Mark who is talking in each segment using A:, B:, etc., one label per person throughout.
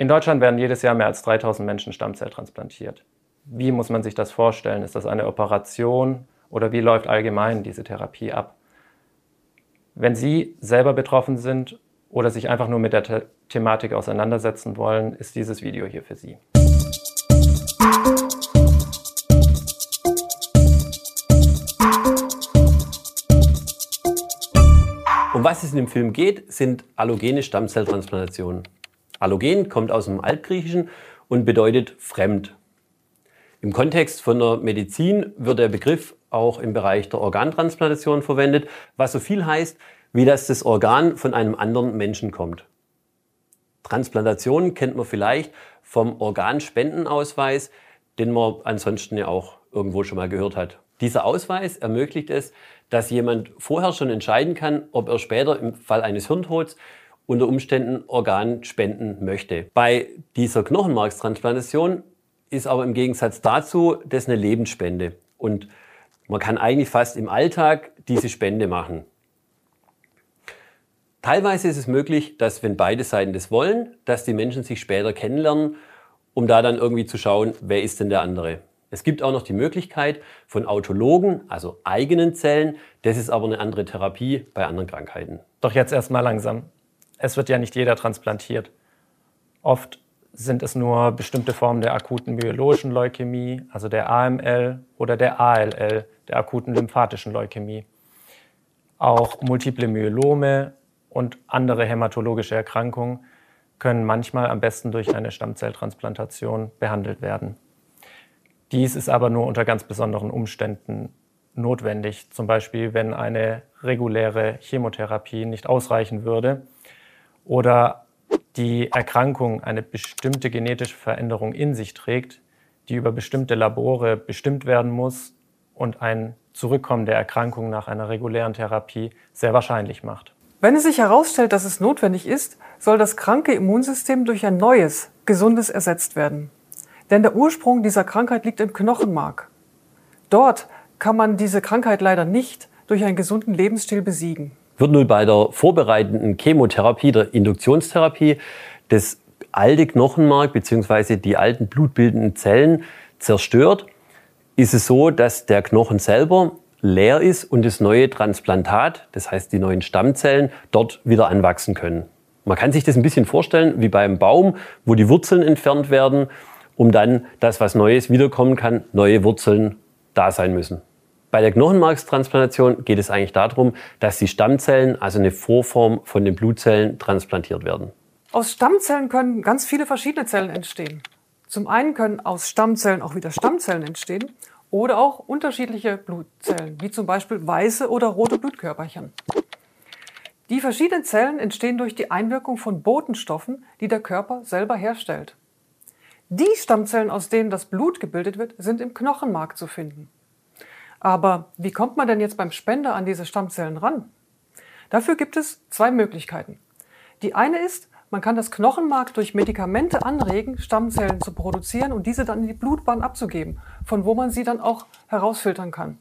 A: In Deutschland werden jedes Jahr mehr als 3000 Menschen Stammzelltransplantiert. Wie muss man sich das vorstellen? Ist das eine Operation oder wie läuft allgemein diese Therapie ab? Wenn Sie selber betroffen sind oder sich einfach nur mit der The Thematik auseinandersetzen wollen, ist dieses Video hier für Sie.
B: Um was es in dem Film geht, sind allogene Stammzelltransplantationen. Allogen kommt aus dem Altgriechischen und bedeutet fremd. Im Kontext von der Medizin wird der Begriff auch im Bereich der Organtransplantation verwendet, was so viel heißt, wie dass das Organ von einem anderen Menschen kommt. Transplantation kennt man vielleicht vom Organspendenausweis, den man ansonsten ja auch irgendwo schon mal gehört hat. Dieser Ausweis ermöglicht es, dass jemand vorher schon entscheiden kann, ob er später im Fall eines Hirntods unter Umständen Organ spenden möchte. Bei dieser Knochenmarkstransplantation ist aber im Gegensatz dazu das eine Lebensspende. Und man kann eigentlich fast im Alltag diese Spende machen. Teilweise ist es möglich, dass wenn beide Seiten das wollen, dass die Menschen sich später kennenlernen, um da dann irgendwie zu schauen, wer ist denn der andere. Es gibt auch noch die Möglichkeit von Autologen, also eigenen Zellen. Das ist aber eine andere Therapie bei anderen Krankheiten.
A: Doch jetzt erstmal langsam. Es wird ja nicht jeder transplantiert. Oft sind es nur bestimmte Formen der akuten myologischen Leukämie, also der AML oder der ALL, der akuten lymphatischen Leukämie. Auch multiple Myelome und andere hämatologische Erkrankungen können manchmal am besten durch eine Stammzelltransplantation behandelt werden. Dies ist aber nur unter ganz besonderen Umständen notwendig, zum Beispiel wenn eine reguläre Chemotherapie nicht ausreichen würde oder die Erkrankung eine bestimmte genetische Veränderung in sich trägt, die über bestimmte Labore bestimmt werden muss und ein Zurückkommen der Erkrankung nach einer regulären Therapie sehr wahrscheinlich macht.
C: Wenn es sich herausstellt, dass es notwendig ist, soll das kranke Immunsystem durch ein neues, gesundes ersetzt werden. Denn der Ursprung dieser Krankheit liegt im Knochenmark. Dort kann man diese Krankheit leider nicht durch einen gesunden Lebensstil besiegen.
B: Wird nun bei der vorbereitenden Chemotherapie, der Induktionstherapie, das alte Knochenmark bzw. die alten blutbildenden Zellen zerstört, ist es so, dass der Knochen selber leer ist und das neue Transplantat, das heißt die neuen Stammzellen, dort wieder anwachsen können. Man kann sich das ein bisschen vorstellen wie beim Baum, wo die Wurzeln entfernt werden um dann das, was Neues wiederkommen kann, neue Wurzeln da sein müssen. Bei der Knochenmarkstransplantation geht es eigentlich darum, dass die Stammzellen, also eine Vorform von den Blutzellen, transplantiert werden.
C: Aus Stammzellen können ganz viele verschiedene Zellen entstehen. Zum einen können aus Stammzellen auch wieder Stammzellen entstehen oder auch unterschiedliche Blutzellen, wie zum Beispiel weiße oder rote Blutkörperchen. Die verschiedenen Zellen entstehen durch die Einwirkung von Botenstoffen, die der Körper selber herstellt. Die Stammzellen, aus denen das Blut gebildet wird, sind im Knochenmark zu finden. Aber wie kommt man denn jetzt beim Spender an diese Stammzellen ran? Dafür gibt es zwei Möglichkeiten. Die eine ist, man kann das Knochenmark durch Medikamente anregen, Stammzellen zu produzieren und diese dann in die Blutbahn abzugeben, von wo man sie dann auch herausfiltern kann.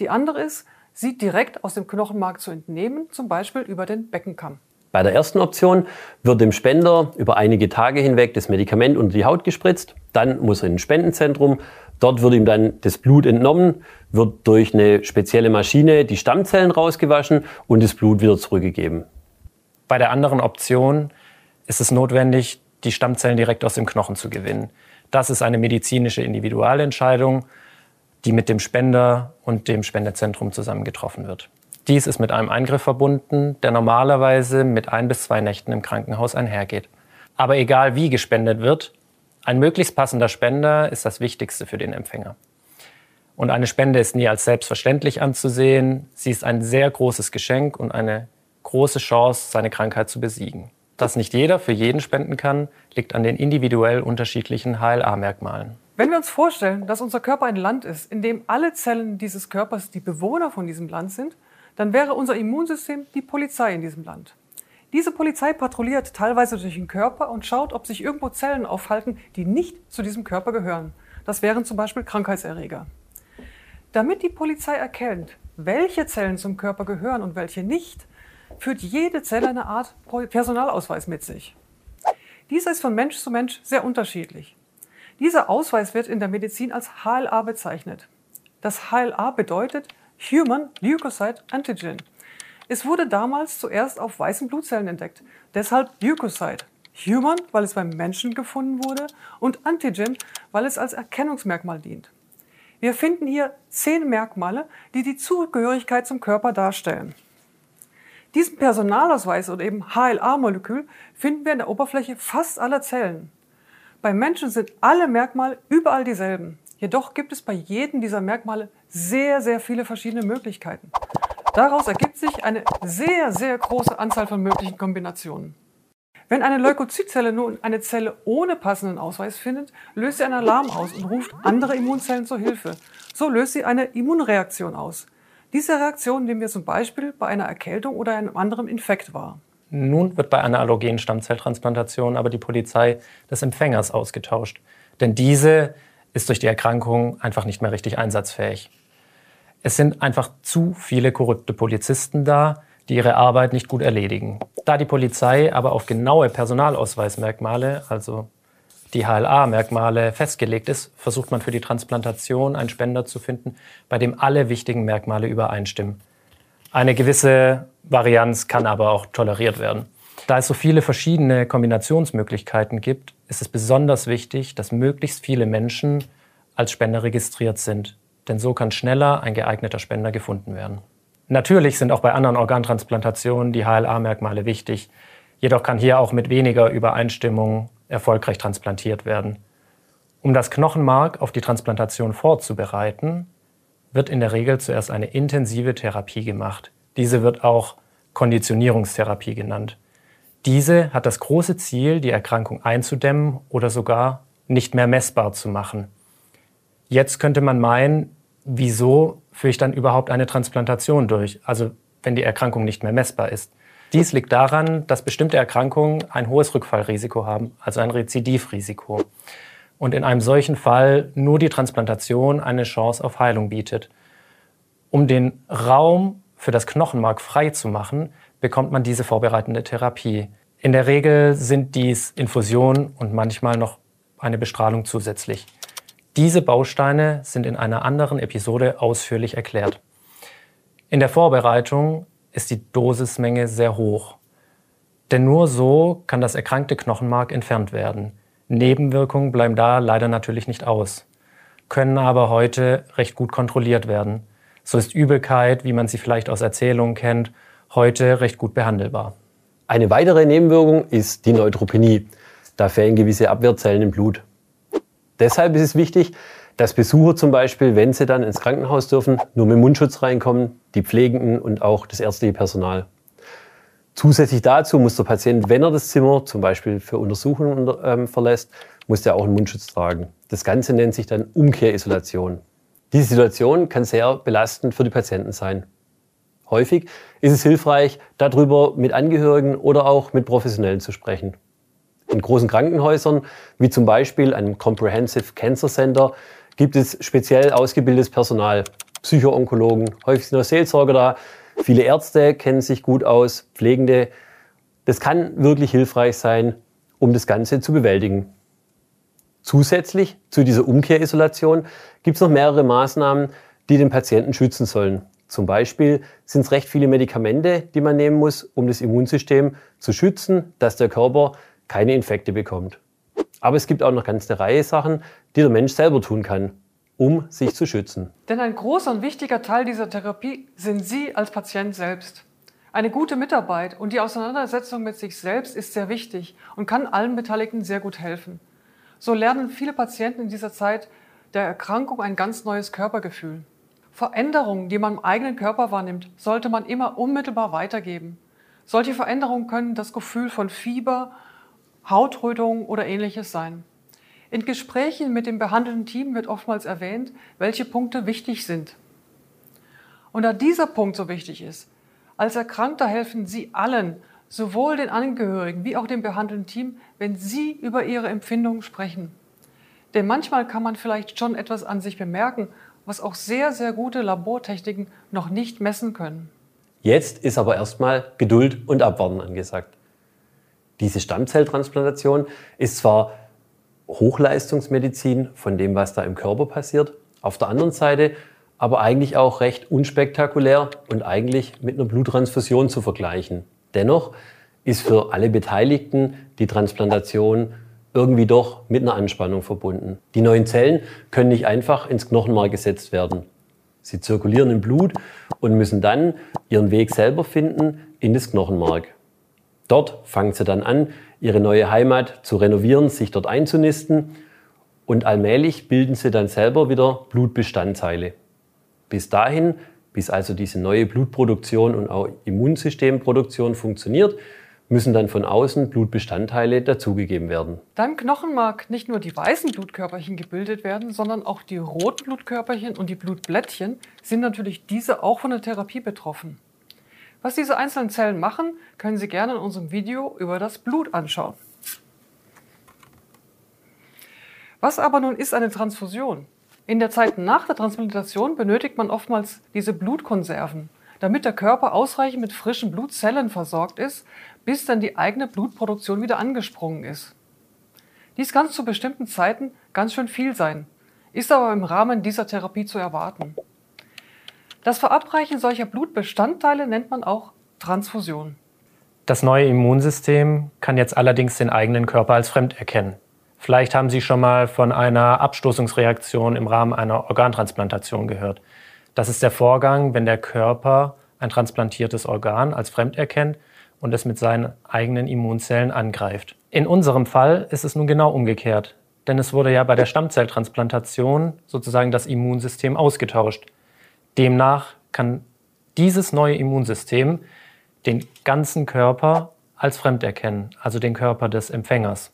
C: Die andere ist, sie direkt aus dem Knochenmark zu entnehmen, zum Beispiel über den Beckenkamm.
B: Bei der ersten Option wird dem Spender über einige Tage hinweg das Medikament unter die Haut gespritzt. Dann muss er in ein Spendenzentrum. Dort wird ihm dann das Blut entnommen, wird durch eine spezielle Maschine die Stammzellen rausgewaschen und das Blut wieder zurückgegeben.
A: Bei der anderen Option ist es notwendig, die Stammzellen direkt aus dem Knochen zu gewinnen. Das ist eine medizinische Individualentscheidung, die mit dem Spender und dem Spendezentrum zusammen getroffen wird. Dies ist mit einem Eingriff verbunden, der normalerweise mit ein bis zwei Nächten im Krankenhaus einhergeht. Aber egal wie gespendet wird, ein möglichst passender Spender ist das Wichtigste für den Empfänger. Und eine Spende ist nie als selbstverständlich anzusehen. Sie ist ein sehr großes Geschenk und eine große Chance, seine Krankheit zu besiegen. Dass nicht jeder für jeden spenden kann, liegt an den individuell unterschiedlichen HLA-Merkmalen.
C: Wenn wir uns vorstellen, dass unser Körper ein Land ist, in dem alle Zellen dieses Körpers die Bewohner von diesem Land sind, dann wäre unser Immunsystem die Polizei in diesem Land. Diese Polizei patrouilliert teilweise durch den Körper und schaut, ob sich irgendwo Zellen aufhalten, die nicht zu diesem Körper gehören. Das wären zum Beispiel Krankheitserreger. Damit die Polizei erkennt, welche Zellen zum Körper gehören und welche nicht, führt jede Zelle eine Art Personalausweis mit sich. Dieser ist von Mensch zu Mensch sehr unterschiedlich. Dieser Ausweis wird in der Medizin als HLA bezeichnet. Das HLA bedeutet Human Leukocyte Antigen. Es wurde damals zuerst auf weißen Blutzellen entdeckt, deshalb Leukocyte. Human, weil es beim Menschen gefunden wurde, und Antigen, weil es als Erkennungsmerkmal dient. Wir finden hier zehn Merkmale, die die Zugehörigkeit zum Körper darstellen. Diesen Personalausweis oder eben HLA-Molekül finden wir in der Oberfläche fast aller Zellen. Beim Menschen sind alle Merkmale überall dieselben. Jedoch gibt es bei jedem dieser Merkmale sehr, sehr viele verschiedene Möglichkeiten. Daraus ergibt sich eine sehr, sehr große Anzahl von möglichen Kombinationen. Wenn eine Leukozytzelle nun eine Zelle ohne passenden Ausweis findet, löst sie einen Alarm aus und ruft andere Immunzellen zur Hilfe. So löst sie eine Immunreaktion aus. Diese Reaktion nehmen wir zum Beispiel bei einer Erkältung oder einem anderen Infekt wahr.
A: Nun wird bei einer allogenen Stammzelltransplantation aber die Polizei des Empfängers ausgetauscht. Denn diese ist durch die Erkrankung einfach nicht mehr richtig einsatzfähig. Es sind einfach zu viele korrupte Polizisten da, die ihre Arbeit nicht gut erledigen. Da die Polizei aber auf genaue Personalausweismerkmale, also die HLA-Merkmale, festgelegt ist, versucht man für die Transplantation einen Spender zu finden, bei dem alle wichtigen Merkmale übereinstimmen. Eine gewisse Varianz kann aber auch toleriert werden. Da es so viele verschiedene Kombinationsmöglichkeiten gibt, ist es besonders wichtig, dass möglichst viele Menschen als Spender registriert sind. Denn so kann schneller ein geeigneter Spender gefunden werden. Natürlich sind auch bei anderen Organtransplantationen die HLA-Merkmale wichtig. Jedoch kann hier auch mit weniger Übereinstimmung erfolgreich transplantiert werden. Um das Knochenmark auf die Transplantation vorzubereiten, wird in der Regel zuerst eine intensive Therapie gemacht. Diese wird auch Konditionierungstherapie genannt. Diese hat das große Ziel, die Erkrankung einzudämmen oder sogar nicht mehr messbar zu machen. Jetzt könnte man meinen, wieso führe ich dann überhaupt eine Transplantation durch? Also wenn die Erkrankung nicht mehr messbar ist. Dies liegt daran, dass bestimmte Erkrankungen ein hohes Rückfallrisiko haben, also ein Rezidivrisiko. Und in einem solchen Fall nur die Transplantation eine Chance auf Heilung bietet. Um den Raum für das Knochenmark frei zu machen, bekommt man diese vorbereitende Therapie. In der Regel sind dies Infusionen und manchmal noch eine Bestrahlung zusätzlich. Diese Bausteine sind in einer anderen Episode ausführlich erklärt. In der Vorbereitung ist die Dosismenge sehr hoch. Denn nur so kann das erkrankte Knochenmark entfernt werden. Nebenwirkungen bleiben da leider natürlich nicht aus, können aber heute recht gut kontrolliert werden. So ist Übelkeit, wie man sie vielleicht aus Erzählungen kennt, heute recht gut behandelbar.
B: Eine weitere Nebenwirkung ist die Neutropenie. Da fehlen gewisse Abwehrzellen im Blut. Deshalb ist es wichtig, dass Besucher zum Beispiel, wenn sie dann ins Krankenhaus dürfen, nur mit Mundschutz reinkommen, die Pflegenden und auch das ärztliche Personal. Zusätzlich dazu muss der Patient, wenn er das Zimmer zum Beispiel für Untersuchungen ähm, verlässt, muss er auch einen Mundschutz tragen. Das Ganze nennt sich dann Umkehrisolation. Diese Situation kann sehr belastend für die Patienten sein. Häufig ist es hilfreich, darüber mit Angehörigen oder auch mit Professionellen zu sprechen. In großen Krankenhäusern, wie zum Beispiel einem Comprehensive Cancer Center, gibt es speziell ausgebildetes Personal, Psychoonkologen, häufig sind auch Seelsorger da, viele Ärzte kennen sich gut aus, Pflegende. Das kann wirklich hilfreich sein, um das Ganze zu bewältigen. Zusätzlich zu dieser Umkehrisolation gibt es noch mehrere Maßnahmen, die den Patienten schützen sollen. Zum Beispiel sind es recht viele Medikamente, die man nehmen muss, um das Immunsystem zu schützen, dass der Körper keine Infekte bekommt. Aber es gibt auch noch ganz eine Reihe Sachen, die der Mensch selber tun kann, um sich zu schützen.
C: Denn ein großer und wichtiger Teil dieser Therapie sind Sie als Patient selbst. Eine gute Mitarbeit und die Auseinandersetzung mit sich selbst ist sehr wichtig und kann allen Beteiligten sehr gut helfen. So lernen viele Patienten in dieser Zeit der Erkrankung ein ganz neues Körpergefühl. Veränderungen, die man im eigenen Körper wahrnimmt, sollte man immer unmittelbar weitergeben. Solche Veränderungen können das Gefühl von Fieber, Hautrötung oder ähnliches sein. In Gesprächen mit dem behandelnden Team wird oftmals erwähnt, welche Punkte wichtig sind. Und da dieser Punkt so wichtig ist, als Erkrankter helfen Sie allen, sowohl den Angehörigen wie auch dem behandelnden Team, wenn Sie über Ihre Empfindungen sprechen. Denn manchmal kann man vielleicht schon etwas an sich bemerken, was auch sehr, sehr gute Labortechniken noch nicht messen können.
B: Jetzt ist aber erstmal Geduld und Abwarten angesagt. Diese Stammzelltransplantation ist zwar Hochleistungsmedizin von dem, was da im Körper passiert, auf der anderen Seite aber eigentlich auch recht unspektakulär und eigentlich mit einer Bluttransfusion zu vergleichen. Dennoch ist für alle Beteiligten die Transplantation irgendwie doch mit einer Anspannung verbunden. Die neuen Zellen können nicht einfach ins Knochenmark gesetzt werden. Sie zirkulieren im Blut und müssen dann ihren Weg selber finden in das Knochenmark. Dort fangen sie dann an, ihre neue Heimat zu renovieren, sich dort einzunisten und allmählich bilden sie dann selber wieder Blutbestandteile. Bis dahin, bis also diese neue Blutproduktion und auch Immunsystemproduktion funktioniert, müssen dann von außen Blutbestandteile dazugegeben werden.
C: Da im Knochenmark nicht nur die weißen Blutkörperchen gebildet werden, sondern auch die roten Blutkörperchen und die Blutblättchen, sind natürlich diese auch von der Therapie betroffen. Was diese einzelnen Zellen machen, können Sie gerne in unserem Video über das Blut anschauen. Was aber nun ist eine Transfusion? In der Zeit nach der Transplantation benötigt man oftmals diese Blutkonserven, damit der Körper ausreichend mit frischen Blutzellen versorgt ist, bis dann die eigene Blutproduktion wieder angesprungen ist. Dies kann zu bestimmten Zeiten ganz schön viel sein, ist aber im Rahmen dieser Therapie zu erwarten. Das Verabreichen solcher Blutbestandteile nennt man auch Transfusion.
A: Das neue Immunsystem kann jetzt allerdings den eigenen Körper als fremd erkennen. Vielleicht haben Sie schon mal von einer Abstoßungsreaktion im Rahmen einer Organtransplantation gehört. Das ist der Vorgang, wenn der Körper ein transplantiertes Organ als fremd erkennt und es mit seinen eigenen Immunzellen angreift. In unserem Fall ist es nun genau umgekehrt, denn es wurde ja bei der Stammzelltransplantation sozusagen das Immunsystem ausgetauscht. Demnach kann dieses neue Immunsystem den ganzen Körper als fremd erkennen, also den Körper des Empfängers.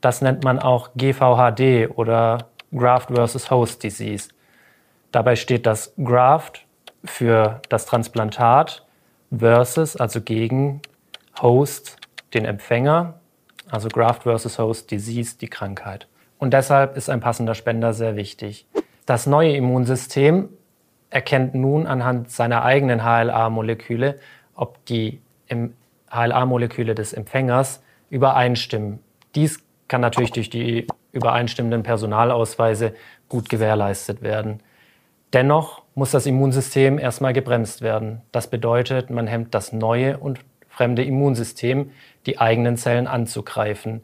A: Das nennt man auch GVHD oder Graft versus Host Disease. Dabei steht das Graft für das Transplantat versus, also gegen Host, den Empfänger, also Graft versus Host Disease, die Krankheit. Und deshalb ist ein passender Spender sehr wichtig. Das neue Immunsystem erkennt nun anhand seiner eigenen HLA-Moleküle, ob die HLA-Moleküle des Empfängers übereinstimmen. Dies kann natürlich durch die übereinstimmenden Personalausweise gut gewährleistet werden. Dennoch muss das Immunsystem erstmal gebremst werden. Das bedeutet, man hemmt das neue und fremde Immunsystem, die eigenen Zellen anzugreifen.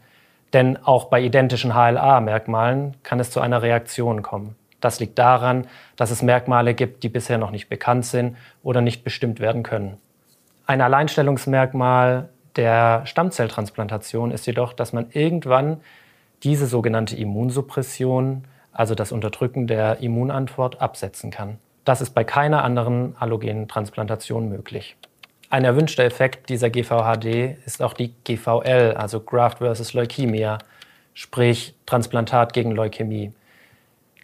A: Denn auch bei identischen HLA-Merkmalen kann es zu einer Reaktion kommen. Das liegt daran, dass es Merkmale gibt, die bisher noch nicht bekannt sind oder nicht bestimmt werden können. Ein Alleinstellungsmerkmal der Stammzelltransplantation ist jedoch, dass man irgendwann diese sogenannte Immunsuppression, also das Unterdrücken der Immunantwort, absetzen kann. Das ist bei keiner anderen allogenen Transplantation möglich. Ein erwünschter Effekt dieser GVHD ist auch die GVL, also Graft versus Leukämia, sprich Transplantat gegen Leukämie.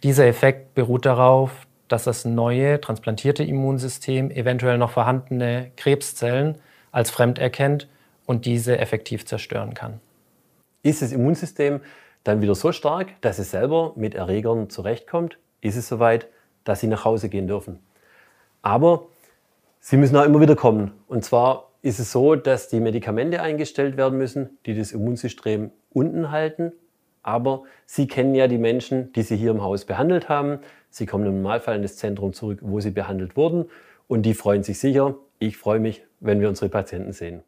A: Dieser Effekt beruht darauf, dass das neue transplantierte Immunsystem eventuell noch vorhandene Krebszellen als fremd erkennt und diese effektiv zerstören kann.
B: Ist das Immunsystem dann wieder so stark, dass es selber mit Erregern zurechtkommt? Ist es soweit, dass sie nach Hause gehen dürfen? Aber Sie müssen auch immer wieder kommen. Und zwar ist es so, dass die Medikamente eingestellt werden müssen, die das Immunsystem unten halten. Aber Sie kennen ja die Menschen, die Sie hier im Haus behandelt haben. Sie kommen im Normalfall in das Zentrum zurück, wo Sie behandelt wurden. Und die freuen sich sicher. Ich freue mich, wenn wir unsere Patienten sehen.